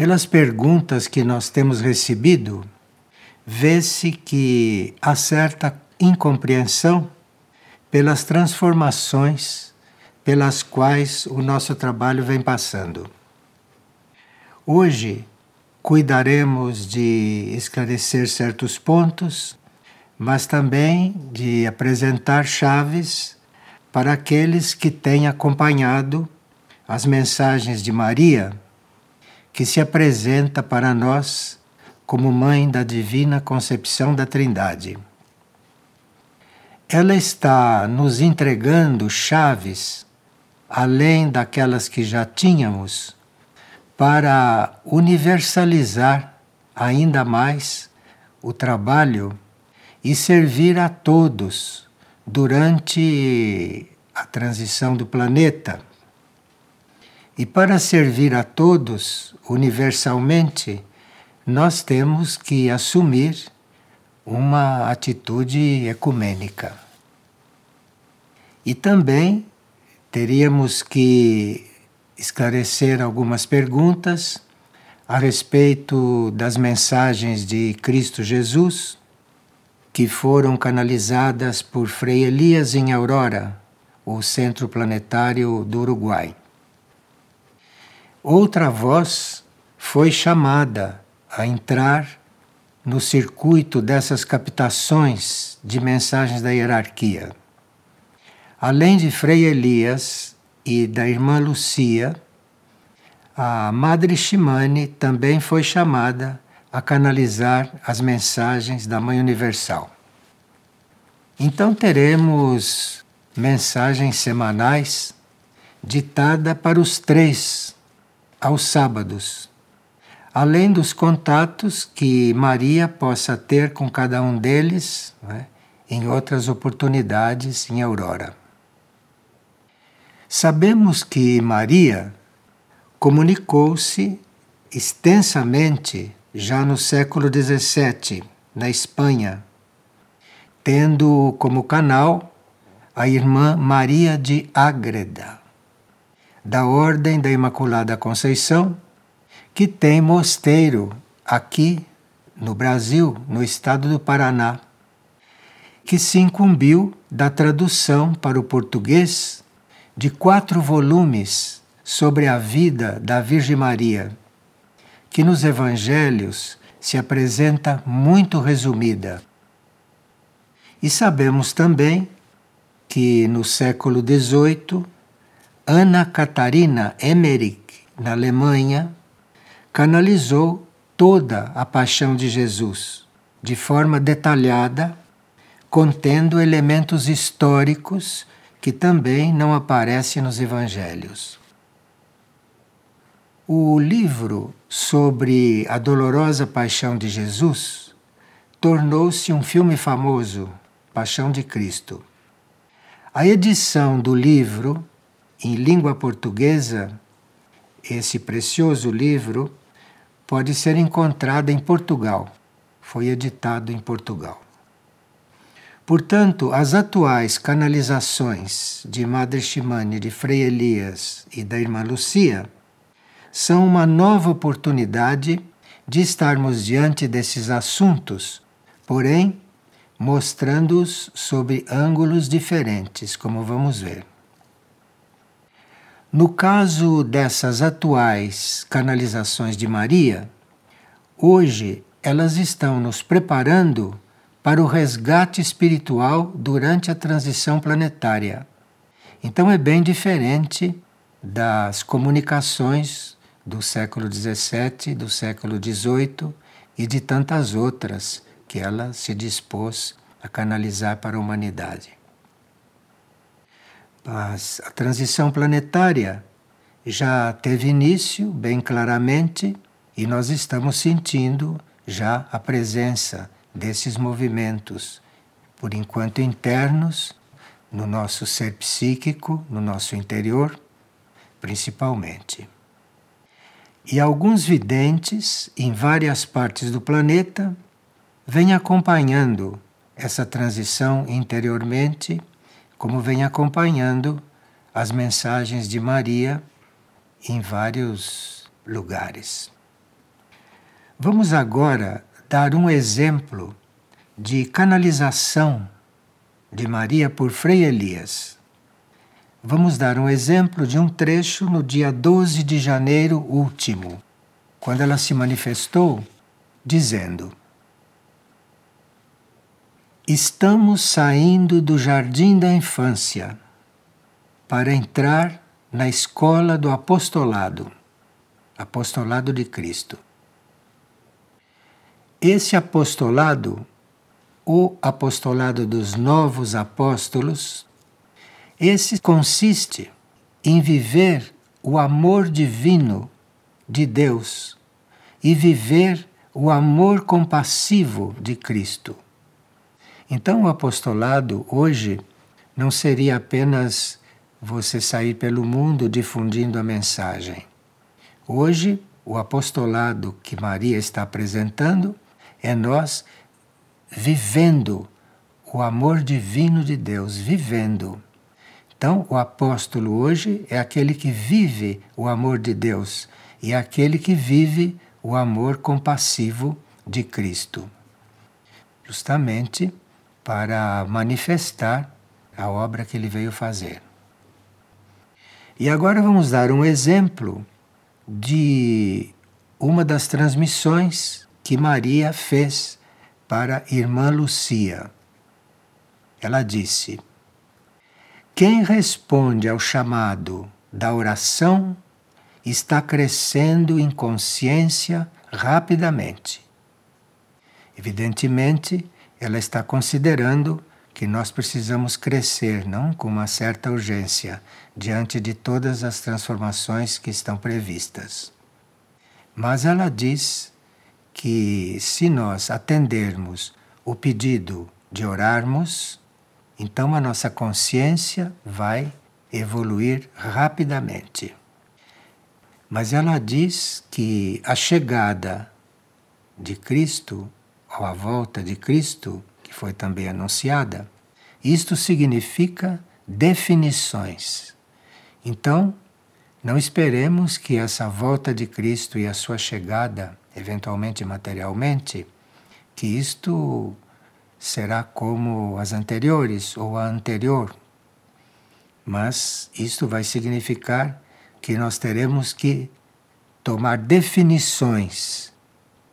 Pelas perguntas que nós temos recebido, vê-se que há certa incompreensão pelas transformações pelas quais o nosso trabalho vem passando. Hoje cuidaremos de esclarecer certos pontos, mas também de apresentar chaves para aqueles que têm acompanhado as mensagens de Maria, que se apresenta para nós como Mãe da Divina Concepção da Trindade. Ela está nos entregando chaves, além daquelas que já tínhamos, para universalizar ainda mais o trabalho e servir a todos durante a transição do planeta. E para servir a todos universalmente, nós temos que assumir uma atitude ecumênica. E também teríamos que esclarecer algumas perguntas a respeito das mensagens de Cristo Jesus que foram canalizadas por Frei Elias em Aurora, o Centro Planetário do Uruguai. Outra voz foi chamada a entrar no circuito dessas captações de mensagens da hierarquia. Além de Frei Elias e da irmã Lucia, a Madre Shimane também foi chamada a canalizar as mensagens da Mãe Universal. Então teremos mensagens semanais ditada para os três aos sábados, além dos contatos que Maria possa ter com cada um deles né, em outras oportunidades em Aurora. Sabemos que Maria comunicou-se extensamente já no século XVII, na Espanha, tendo como canal a irmã Maria de Ágreda, da Ordem da Imaculada Conceição, que tem mosteiro aqui no Brasil, no estado do Paraná, que se incumbiu da tradução para o português de quatro volumes sobre a vida da Virgem Maria que nos evangelhos se apresenta muito resumida. E sabemos também que no século XVIII, Ana Catarina Emmerich, na Alemanha, canalizou toda a paixão de Jesus de forma detalhada, contendo elementos históricos que também não aparecem nos evangelhos. O livro sobre a dolorosa paixão de Jesus tornou-se um filme famoso, Paixão de Cristo. A edição do livro em língua portuguesa, esse precioso livro, pode ser encontrada em Portugal. Foi editado em Portugal. Portanto, as atuais canalizações de Madre Chimane, de Frei Elias e da Irmã Lucia são uma nova oportunidade de estarmos diante desses assuntos, porém mostrando-os sob ângulos diferentes, como vamos ver. No caso dessas atuais canalizações de Maria, hoje elas estão nos preparando para o resgate espiritual durante a transição planetária. Então é bem diferente das comunicações do século XVII, do século XVIII e de tantas outras que ela se dispôs a canalizar para a humanidade. A transição planetária já teve início bem claramente e nós estamos sentindo já a presença desses movimentos, por enquanto internos, no nosso ser psíquico, no nosso interior, principalmente. E alguns videntes em várias partes do planeta vêm acompanhando essa transição interiormente, como vem acompanhando as mensagens de Maria em vários lugares. Vamos agora dar um exemplo de canalização de Maria por Frei Elias. Vamos dar um exemplo de um trecho no dia 12 de janeiro último, quando ela se manifestou dizendo: Estamos saindo do jardim da infância para entrar na escola do apostolado, apostolado de Cristo. Esse apostolado, o apostolado dos novos apóstolos, esse consiste em viver o amor divino de Deus e viver o amor compassivo de Cristo. Então, o apostolado hoje não seria apenas você sair pelo mundo difundindo a mensagem. Hoje, o apostolado que Maria está apresentando é nós vivendo o amor divino de Deus, vivendo. Então, o apóstolo hoje é aquele que vive o amor de Deus e é aquele que vive o amor compassivo de Cristo. Justamente para manifestar a obra que ele veio fazer. E agora vamos dar um exemplo de uma das transmissões que Maria fez para a irmã Lucia. Ela disse: Quem responde ao chamado da oração está crescendo em consciência rapidamente. Evidentemente, ela está considerando que nós precisamos crescer, não com uma certa urgência, diante de todas as transformações que estão previstas. Mas ela diz que se nós atendermos o pedido de orarmos, então a nossa consciência vai evoluir rapidamente. Mas ela diz que a chegada de Cristo a volta de Cristo, que foi também anunciada, isto significa definições. Então, não esperemos que essa volta de Cristo e a sua chegada, eventualmente materialmente, que isto será como as anteriores ou a anterior. Mas isto vai significar que nós teremos que tomar definições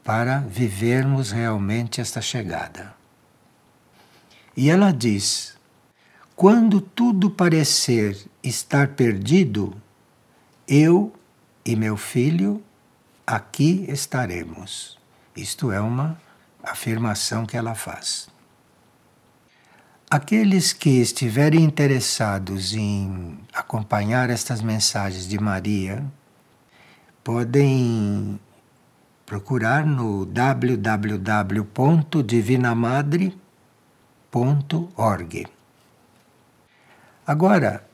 para vivermos realmente esta chegada. E ela diz: quando tudo parecer estar perdido, eu e meu filho aqui estaremos. Isto é uma afirmação que ela faz. Aqueles que estiverem interessados em acompanhar estas mensagens de Maria podem procurar no www.divinamadre.org. Agora,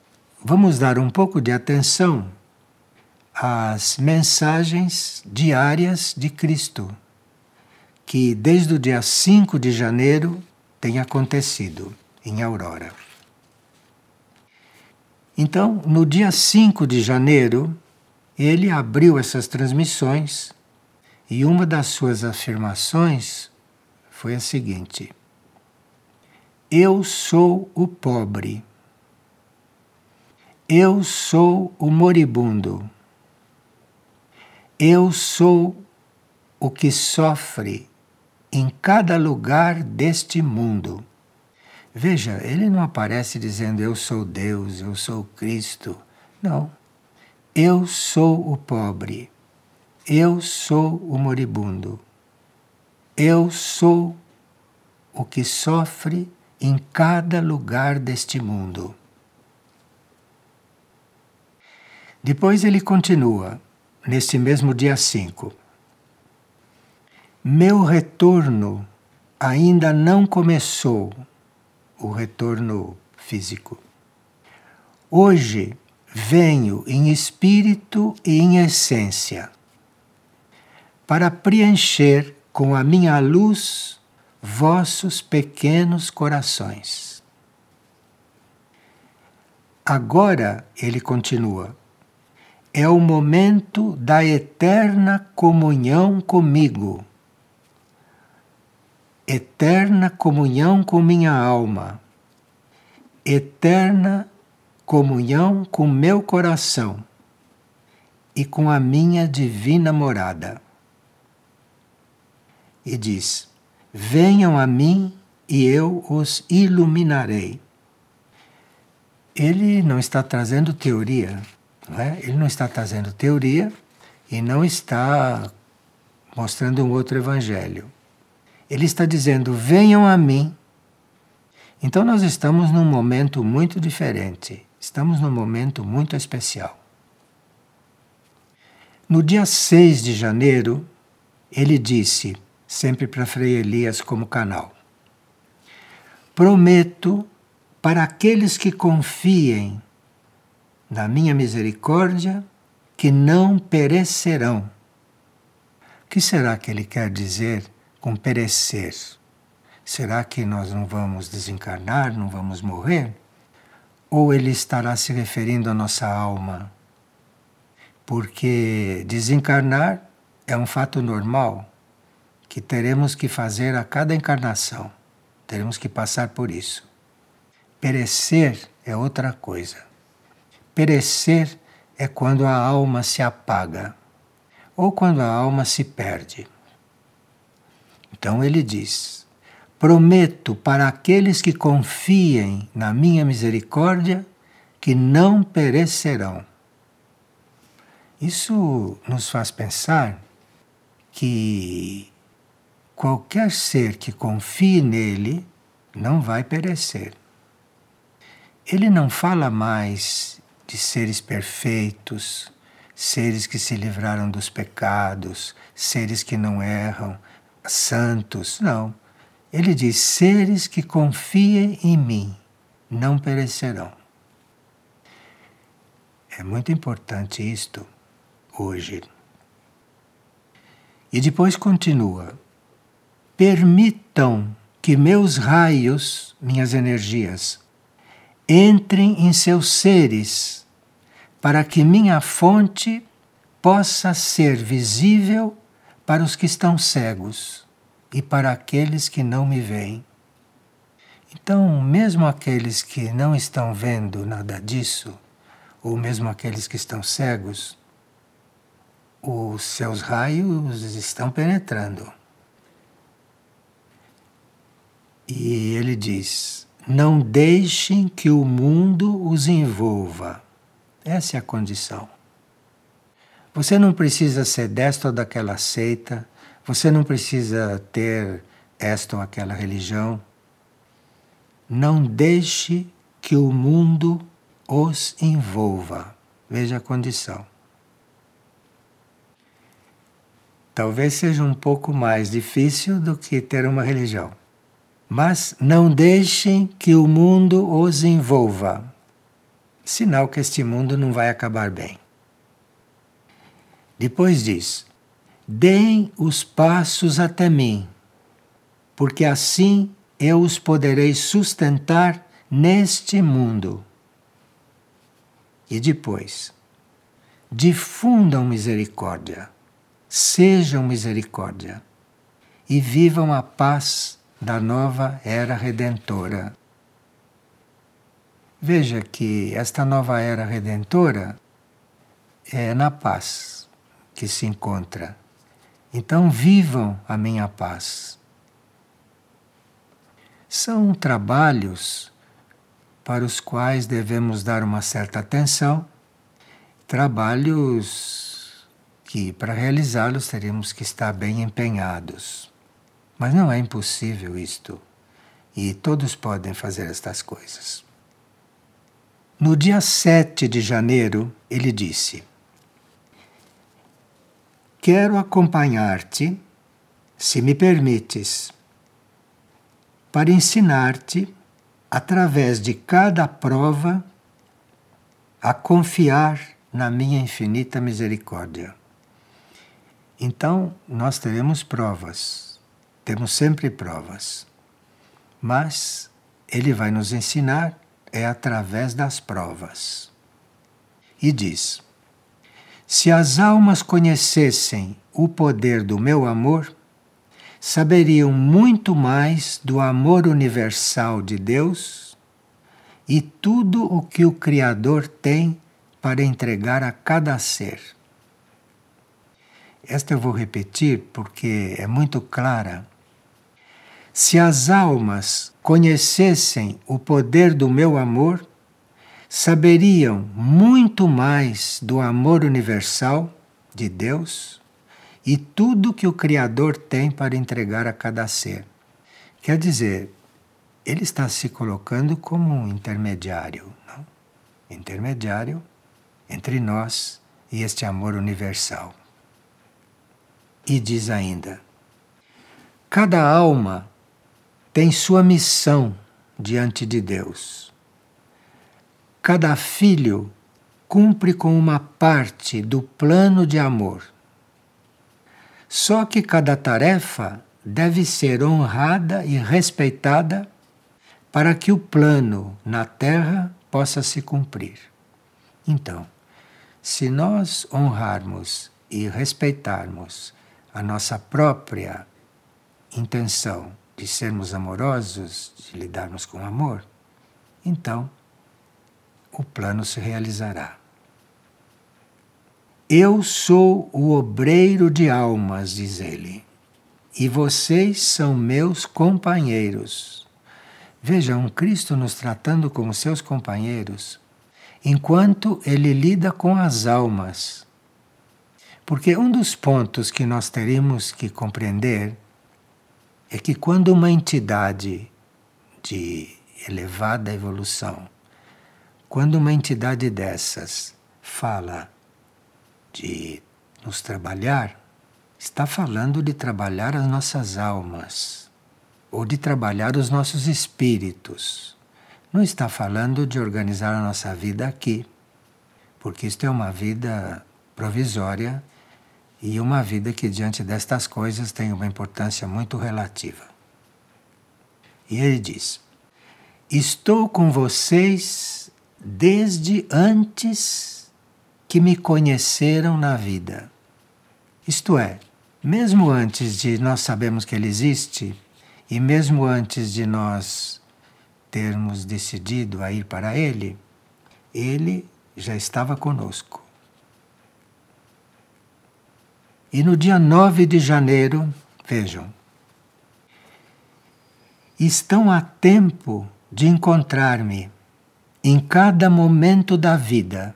vamos dar um pouco de atenção às mensagens diárias de Cristo, que desde o dia 5 de janeiro tem acontecido em Aurora. Então, no dia 5 de janeiro, ele abriu essas transmissões e uma das suas afirmações foi a seguinte: Eu sou o pobre. Eu sou o moribundo. Eu sou o que sofre em cada lugar deste mundo. Veja, ele não aparece dizendo eu sou Deus, eu sou Cristo. Não. Eu sou o pobre. Eu sou o moribundo. Eu sou o que sofre em cada lugar deste mundo. Depois ele continua, neste mesmo dia 5. Meu retorno ainda não começou, o retorno físico. Hoje venho em espírito e em essência para preencher com a minha luz vossos pequenos corações. Agora, ele continua, é o momento da eterna comunhão comigo, eterna comunhão com minha alma, eterna comunhão com meu coração e com a minha divina morada. E diz: Venham a mim e eu os iluminarei. Ele não está trazendo teoria, não é? ele não está trazendo teoria e não está mostrando um outro evangelho. Ele está dizendo: venham a mim. Então nós estamos num momento muito diferente, estamos num momento muito especial. No dia 6 de janeiro, ele disse, sempre para Frei Elias como canal: Prometo para aqueles que confiem na minha misericórdia que não perecerão. O que será que ele quer dizer com perecer? Será que nós não vamos desencarnar, não vamos morrer? Ou ele estará se referindo à nossa alma? Porque desencarnar é um fato normal que teremos que fazer a cada encarnação. Teremos que passar por isso. Perecer é outra coisa. Perecer é quando a alma se apaga ou quando a alma se perde. Então ele diz: Prometo para aqueles que confiem na minha misericórdia que não perecerão. Isso nos faz pensar que qualquer ser que confie nele não vai perecer. Ele não fala mais de seres perfeitos, seres que se livraram dos pecados, seres que não erram, santos. Não. Ele diz: seres que confiem em mim não perecerão. É muito importante isto hoje. E depois continua: permitam que meus raios, minhas energias, entrem em seus seres, para que minha fonte possa ser visível para os que estão cegos e para aqueles que não me veem. Então, mesmo aqueles que não estão vendo nada disso, ou mesmo aqueles que estão cegos, os seus raios estão penetrando. E ele diz: não deixem que o mundo os envolva. Essa é a condição. Você não precisa ser desta ou daquela seita, você não precisa ter esta ou aquela religião. Não deixe que o mundo os envolva. Veja a condição. Talvez seja um pouco mais difícil do que ter uma religião. Mas não deixem que o mundo os envolva. Sinal que este mundo não vai acabar bem. Depois diz: Deem os passos até mim, porque assim eu os poderei sustentar neste mundo. E depois, difundam misericórdia sejam misericórdia e vivam a paz da nova era redentora. Veja que esta nova era redentora é na paz que se encontra. Então vivam a minha paz. São trabalhos para os quais devemos dar uma certa atenção, trabalhos que para realizá-los teríamos que estar bem empenhados. Mas não é impossível isto. E todos podem fazer estas coisas. No dia 7 de janeiro, ele disse: Quero acompanhar-te, se me permites, para ensinar-te, através de cada prova, a confiar na minha infinita misericórdia. Então, nós teremos provas, temos sempre provas. Mas ele vai nos ensinar é através das provas. E diz: Se as almas conhecessem o poder do meu amor, saberiam muito mais do amor universal de Deus e tudo o que o Criador tem para entregar a cada ser. Esta eu vou repetir porque é muito clara. Se as almas conhecessem o poder do meu amor, saberiam muito mais do amor universal de Deus e tudo que o Criador tem para entregar a cada ser. Quer dizer, ele está se colocando como um intermediário, não? intermediário entre nós e este amor universal. E diz ainda: cada alma tem sua missão diante de Deus. Cada filho cumpre com uma parte do plano de amor só que cada tarefa deve ser honrada e respeitada para que o plano na Terra possa se cumprir. Então, se nós honrarmos e respeitarmos a nossa própria intenção de sermos amorosos, de lidarmos com amor, então o plano se realizará. Eu sou o obreiro de almas, diz ele, e vocês são meus companheiros. Vejam, Cristo nos tratando como seus companheiros, enquanto ele lida com as almas. Porque um dos pontos que nós teremos que compreender é que quando uma entidade de elevada evolução, quando uma entidade dessas fala de nos trabalhar, está falando de trabalhar as nossas almas, ou de trabalhar os nossos espíritos. Não está falando de organizar a nossa vida aqui, porque isto é uma vida provisória e uma vida que, diante destas coisas, tem uma importância muito relativa. E ele diz: Estou com vocês desde antes que me conheceram na vida. Isto é, mesmo antes de nós sabermos que Ele existe, e mesmo antes de nós termos decidido a ir para Ele, Ele já estava conosco. E no dia 9 de janeiro, vejam, estão a tempo de encontrar-me em cada momento da vida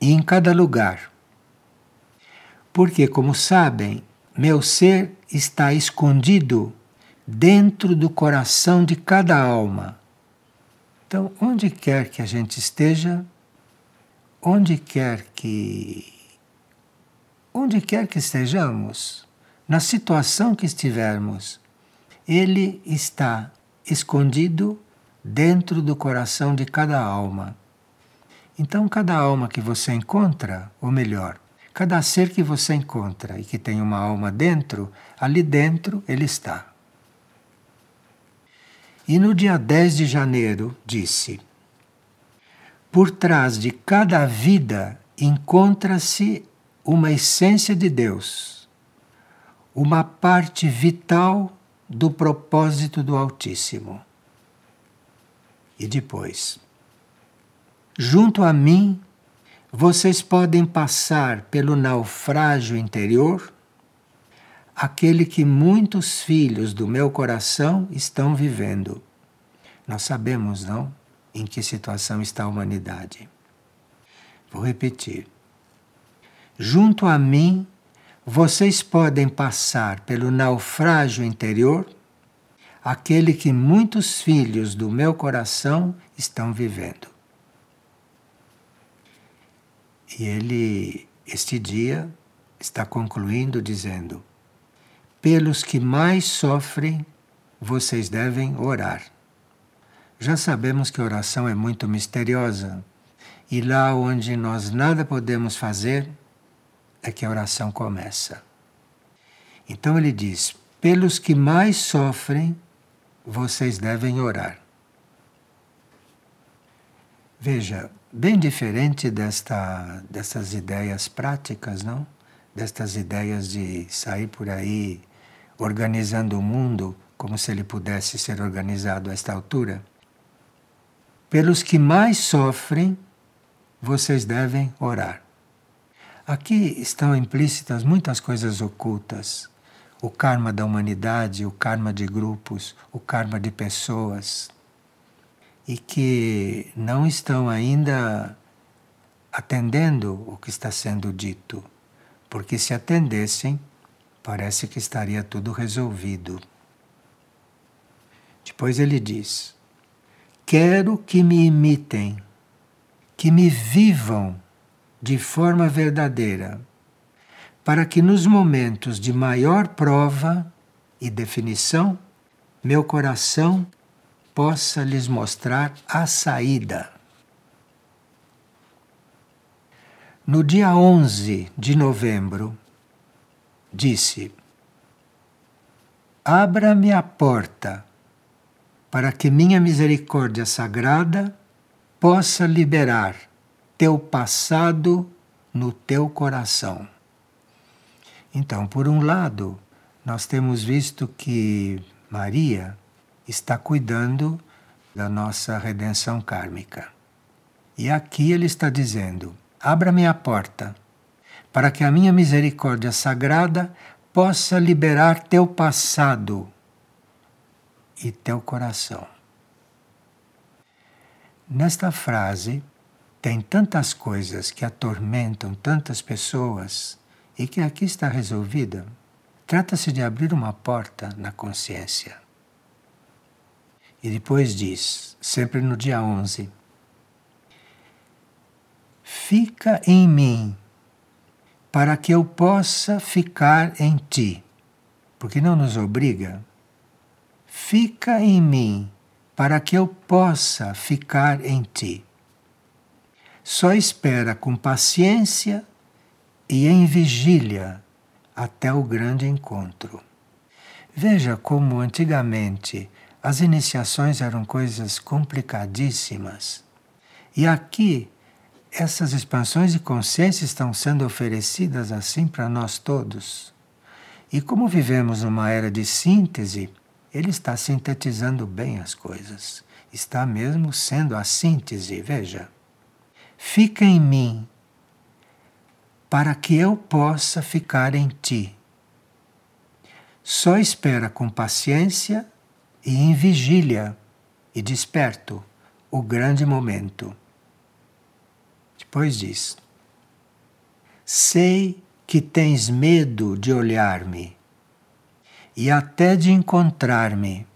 e em cada lugar. Porque, como sabem, meu ser está escondido dentro do coração de cada alma. Então, onde quer que a gente esteja, onde quer que onde quer que estejamos, na situação que estivermos, ele está escondido dentro do coração de cada alma. Então, cada alma que você encontra, ou melhor, cada ser que você encontra e que tem uma alma dentro, ali dentro ele está. E no dia 10 de janeiro disse: Por trás de cada vida encontra-se uma essência de Deus, uma parte vital do propósito do Altíssimo. E depois, Junto a mim, vocês podem passar pelo naufrágio interior, aquele que muitos filhos do meu coração estão vivendo. Nós sabemos, não, em que situação está a humanidade. Vou repetir. Junto a mim, vocês podem passar pelo naufrágio interior, aquele que muitos filhos do meu coração estão vivendo. E ele, este dia, está concluindo dizendo: Pelos que mais sofrem, vocês devem orar. Já sabemos que oração é muito misteriosa, e lá onde nós nada podemos fazer, é que a oração começa. Então ele diz: pelos que mais sofrem, vocês devem orar. Veja, bem diferente desta, dessas ideias práticas, não? Destas ideias de sair por aí organizando o mundo como se ele pudesse ser organizado a esta altura. Pelos que mais sofrem, vocês devem orar. Aqui estão implícitas muitas coisas ocultas. O karma da humanidade, o karma de grupos, o karma de pessoas e que não estão ainda atendendo o que está sendo dito, porque se atendessem, parece que estaria tudo resolvido. Depois ele diz: Quero que me imitem, que me vivam de forma verdadeira, para que nos momentos de maior prova e definição, meu coração possa lhes mostrar a saída. No dia 11 de novembro, disse: Abra-me a porta para que minha misericórdia sagrada possa liberar teu passado no teu coração. Então, por um lado, nós temos visto que Maria está cuidando da nossa redenção kármica. E aqui ele está dizendo: abra-me a porta, para que a minha misericórdia sagrada possa liberar teu passado e teu coração. Nesta frase tem tantas coisas que atormentam tantas pessoas e que aqui está resolvida. Trata-se de abrir uma porta na consciência. E depois diz, sempre no dia 11: Fica em mim, para que eu possa ficar em ti. Porque não nos obriga. Fica em mim, para que eu possa ficar em ti. Só espera com paciência e em vigília até o grande encontro. Veja como antigamente as iniciações eram coisas complicadíssimas. E aqui, essas expansões de consciência estão sendo oferecidas assim para nós todos. E como vivemos numa era de síntese, ele está sintetizando bem as coisas. Está mesmo sendo a síntese, veja. Fica em mim, para que eu possa ficar em ti. Só espera com paciência e em vigília e desperto o grande momento. Depois diz: Sei que tens medo de olhar-me e até de encontrar-me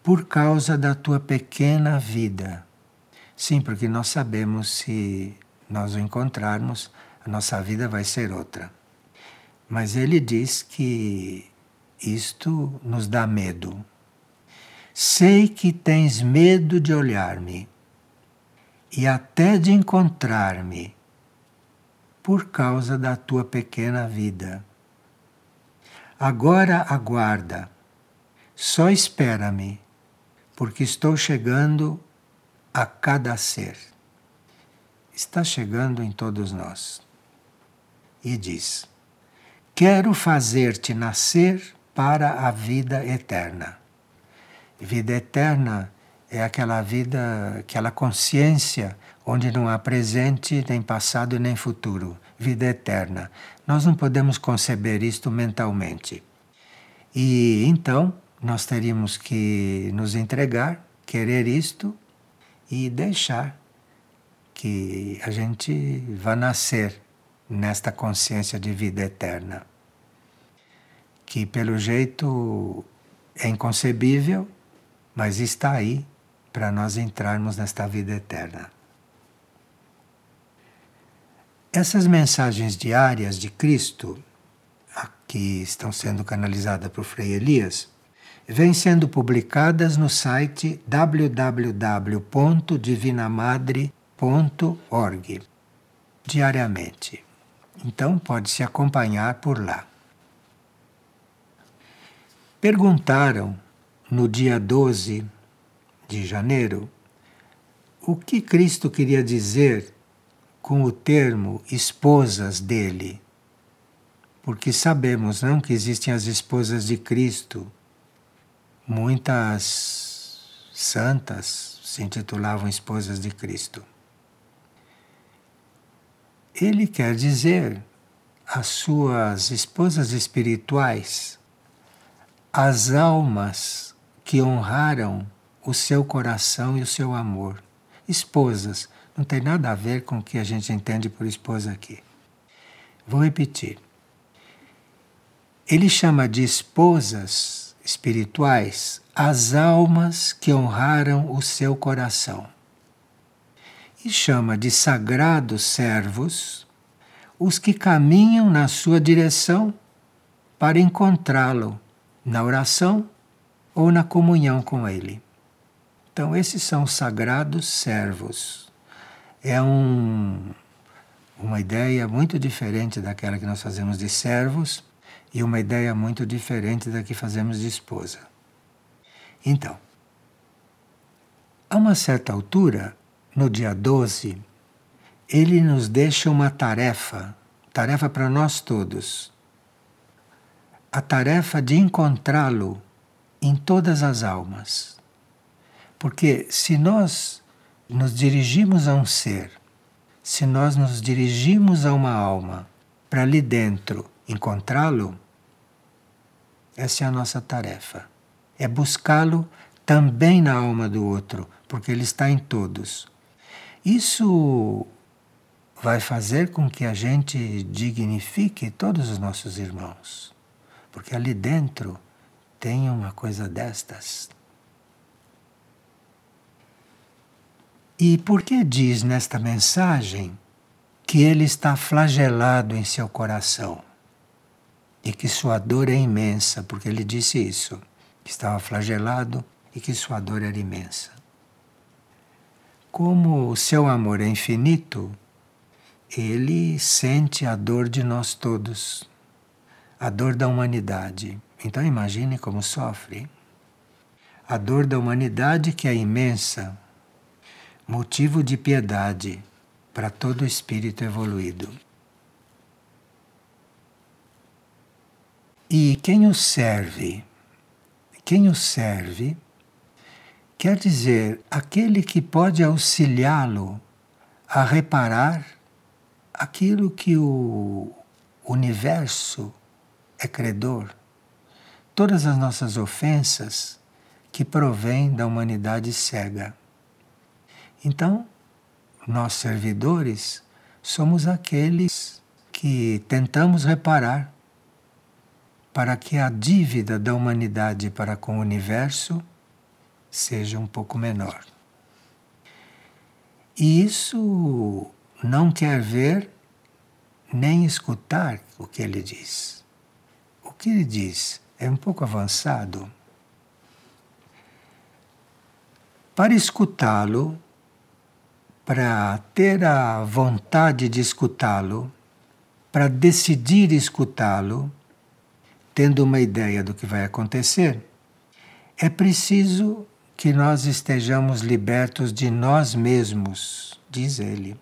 por causa da tua pequena vida. Sim, porque nós sabemos se nós o encontrarmos, a nossa vida vai ser outra. Mas ele diz que isto nos dá medo. Sei que tens medo de olhar-me e até de encontrar-me por causa da tua pequena vida. Agora aguarda, só espera-me, porque estou chegando a cada ser. Está chegando em todos nós. E diz: Quero fazer-te nascer para a vida eterna. Vida eterna é aquela vida, aquela consciência onde não há presente, nem passado nem futuro. Vida eterna. Nós não podemos conceber isto mentalmente. E então nós teríamos que nos entregar, querer isto e deixar que a gente vá nascer nesta consciência de vida eterna. Que pelo jeito é inconcebível mas está aí para nós entrarmos nesta vida eterna. Essas mensagens diárias de Cristo, que estão sendo canalizadas por Frei Elias, vêm sendo publicadas no site www.divinamadre.org diariamente. Então pode se acompanhar por lá. Perguntaram no dia 12 de janeiro, o que Cristo queria dizer com o termo esposas dele. Porque sabemos, não, que existem as esposas de Cristo. Muitas santas se intitulavam esposas de Cristo. Ele quer dizer as suas esposas espirituais, as almas que honraram o seu coração e o seu amor. Esposas, não tem nada a ver com o que a gente entende por esposa aqui. Vou repetir. Ele chama de esposas espirituais as almas que honraram o seu coração. E chama de sagrados servos os que caminham na sua direção para encontrá-lo na oração ou na comunhão com ele. Então, esses são os sagrados servos é um, uma ideia muito diferente daquela que nós fazemos de servos e uma ideia muito diferente da que fazemos de esposa. Então, a uma certa altura, no dia 12, ele nos deixa uma tarefa, tarefa para nós todos. A tarefa de encontrá-lo em todas as almas. Porque se nós nos dirigimos a um ser, se nós nos dirigimos a uma alma para ali dentro encontrá-lo, essa é a nossa tarefa. É buscá-lo também na alma do outro, porque ele está em todos. Isso vai fazer com que a gente dignifique todos os nossos irmãos, porque ali dentro tem uma coisa destas. E por que diz nesta mensagem que ele está flagelado em seu coração? E que sua dor é imensa, porque ele disse isso, que estava flagelado e que sua dor era imensa. Como o seu amor é infinito, ele sente a dor de nós todos, a dor da humanidade. Então imagine como sofre. A dor da humanidade que é imensa, motivo de piedade para todo espírito evoluído. E quem o serve? Quem o serve quer dizer aquele que pode auxiliá-lo a reparar aquilo que o universo é credor. Todas as nossas ofensas que provêm da humanidade cega. Então, nós servidores somos aqueles que tentamos reparar para que a dívida da humanidade para com o universo seja um pouco menor. E isso não quer ver nem escutar o que ele diz. O que ele diz é um pouco avançado. Para escutá-lo, para ter a vontade de escutá-lo, para decidir escutá-lo, tendo uma ideia do que vai acontecer, é preciso que nós estejamos libertos de nós mesmos, diz ele.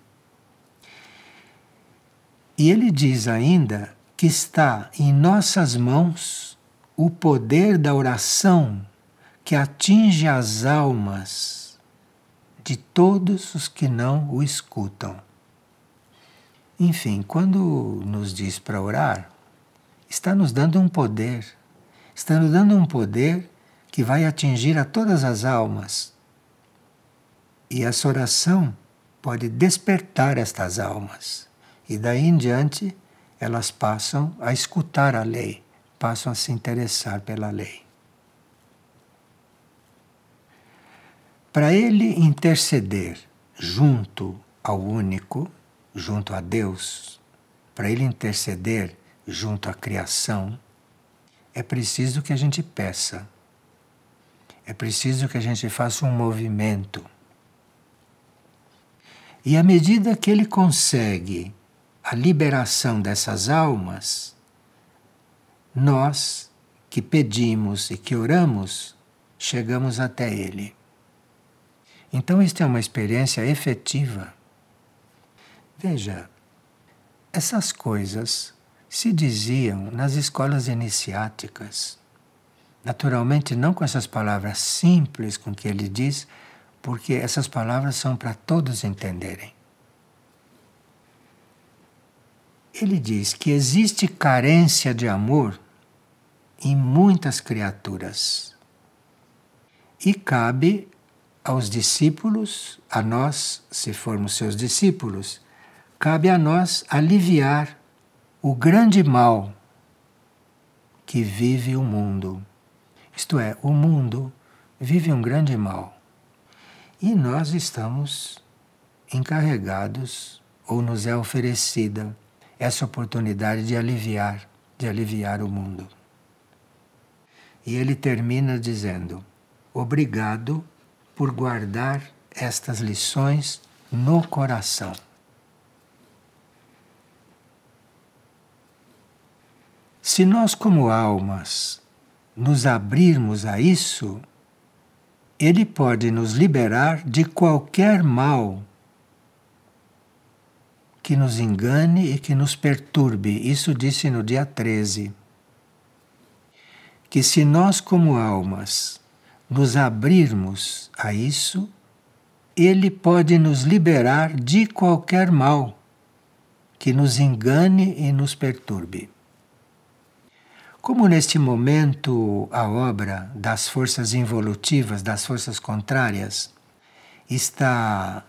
E ele diz ainda que está em nossas mãos o poder da oração que atinge as almas de todos os que não o escutam. Enfim, quando nos diz para orar, está nos dando um poder, está nos dando um poder que vai atingir a todas as almas. E essa oração pode despertar estas almas. E daí em diante elas passam a escutar a lei, passam a se interessar pela lei. Para ele interceder junto ao único, junto a Deus, para ele interceder junto à criação, é preciso que a gente peça. É preciso que a gente faça um movimento. E à medida que ele consegue a liberação dessas almas, nós que pedimos e que oramos, chegamos até ele. Então, isto é uma experiência efetiva. Veja, essas coisas se diziam nas escolas iniciáticas. Naturalmente, não com essas palavras simples com que ele diz, porque essas palavras são para todos entenderem. Ele diz que existe carência de amor em muitas criaturas. E cabe aos discípulos, a nós, se formos seus discípulos, cabe a nós aliviar o grande mal que vive o mundo. Isto é, o mundo vive um grande mal. E nós estamos encarregados, ou nos é oferecida, essa oportunidade de aliviar, de aliviar o mundo. E ele termina dizendo: Obrigado por guardar estas lições no coração. Se nós, como almas, nos abrirmos a isso, ele pode nos liberar de qualquer mal que nos engane e que nos perturbe. Isso disse no dia 13. Que se nós, como almas, nos abrirmos a isso, ele pode nos liberar de qualquer mal que nos engane e nos perturbe. Como neste momento a obra das forças involutivas, das forças contrárias, está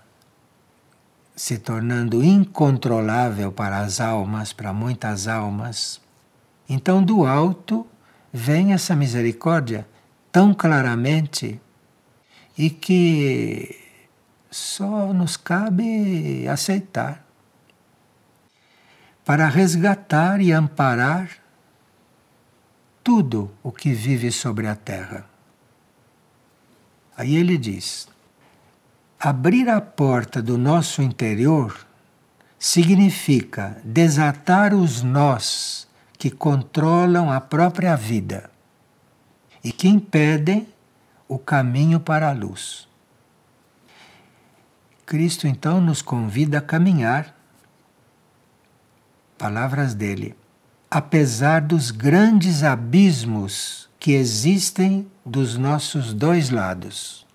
se tornando incontrolável para as almas, para muitas almas. Então, do alto vem essa misericórdia tão claramente e que só nos cabe aceitar para resgatar e amparar tudo o que vive sobre a terra. Aí ele diz: Abrir a porta do nosso interior significa desatar os nós que controlam a própria vida e que impedem o caminho para a luz. Cristo então nos convida a caminhar, palavras dele, apesar dos grandes abismos que existem dos nossos dois lados.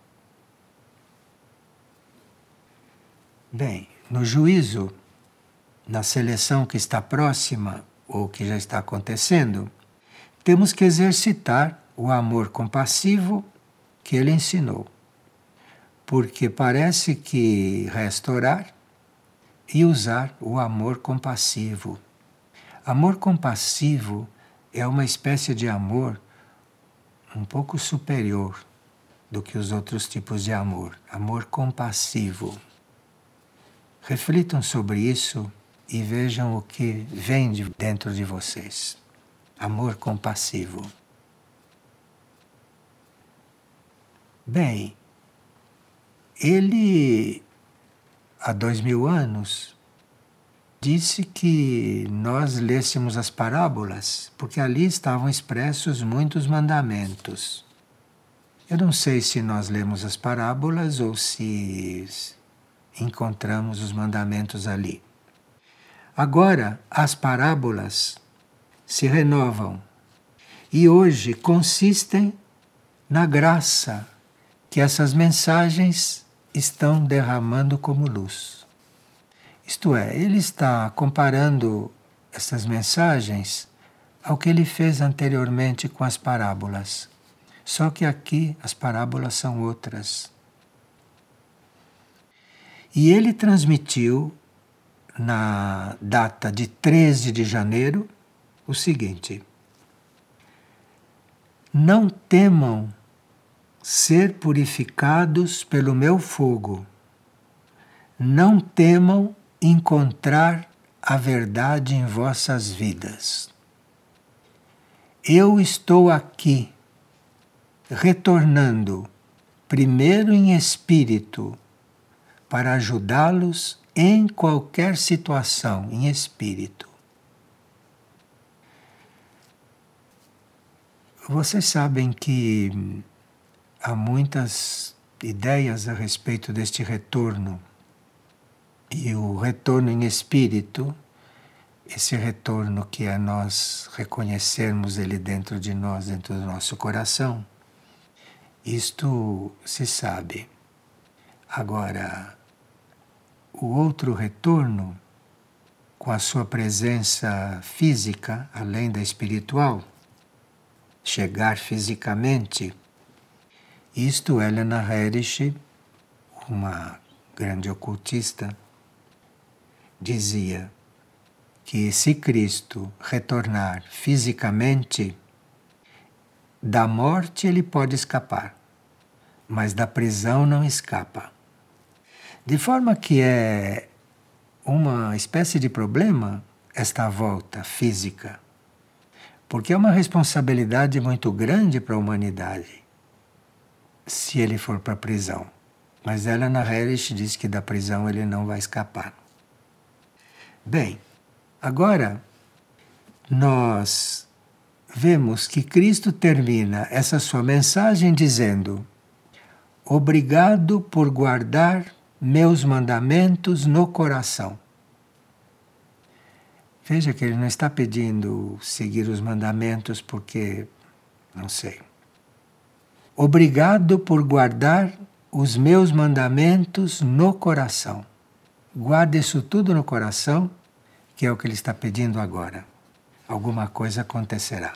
Bem, no juízo, na seleção que está próxima ou que já está acontecendo, temos que exercitar o amor compassivo que ele ensinou. Porque parece que restaurar e usar o amor compassivo. Amor compassivo é uma espécie de amor um pouco superior do que os outros tipos de amor. Amor compassivo. Reflitam sobre isso e vejam o que vem de dentro de vocês. Amor compassivo. Bem, ele, há dois mil anos, disse que nós lêssemos as parábolas, porque ali estavam expressos muitos mandamentos. Eu não sei se nós lemos as parábolas ou se encontramos os mandamentos ali. Agora, as parábolas se renovam e hoje consistem na graça que essas mensagens estão derramando como luz. Isto é, ele está comparando essas mensagens ao que ele fez anteriormente com as parábolas. Só que aqui as parábolas são outras. E ele transmitiu, na data de 13 de janeiro, o seguinte: Não temam ser purificados pelo meu fogo, não temam encontrar a verdade em vossas vidas. Eu estou aqui, retornando, primeiro em espírito para ajudá-los em qualquer situação, em espírito. Vocês sabem que há muitas ideias a respeito deste retorno. E o retorno em espírito, esse retorno que é nós reconhecermos ele dentro de nós, dentro do nosso coração, isto se sabe. Agora, o outro retorno, com a sua presença física, além da espiritual, chegar fisicamente, isto Helena Herrich, uma grande ocultista, dizia que se Cristo retornar fisicamente, da morte ele pode escapar, mas da prisão não escapa. De forma que é uma espécie de problema esta volta física, porque é uma responsabilidade muito grande para a humanidade se ele for para a prisão. Mas Helena Herrich diz que da prisão ele não vai escapar. Bem, agora nós vemos que Cristo termina essa sua mensagem dizendo: Obrigado por guardar meus mandamentos no coração. Veja que ele não está pedindo seguir os mandamentos porque, não sei, Obrigado por guardar os meus mandamentos no coração. Guarde isso tudo no coração, que é o que ele está pedindo agora. Alguma coisa acontecerá.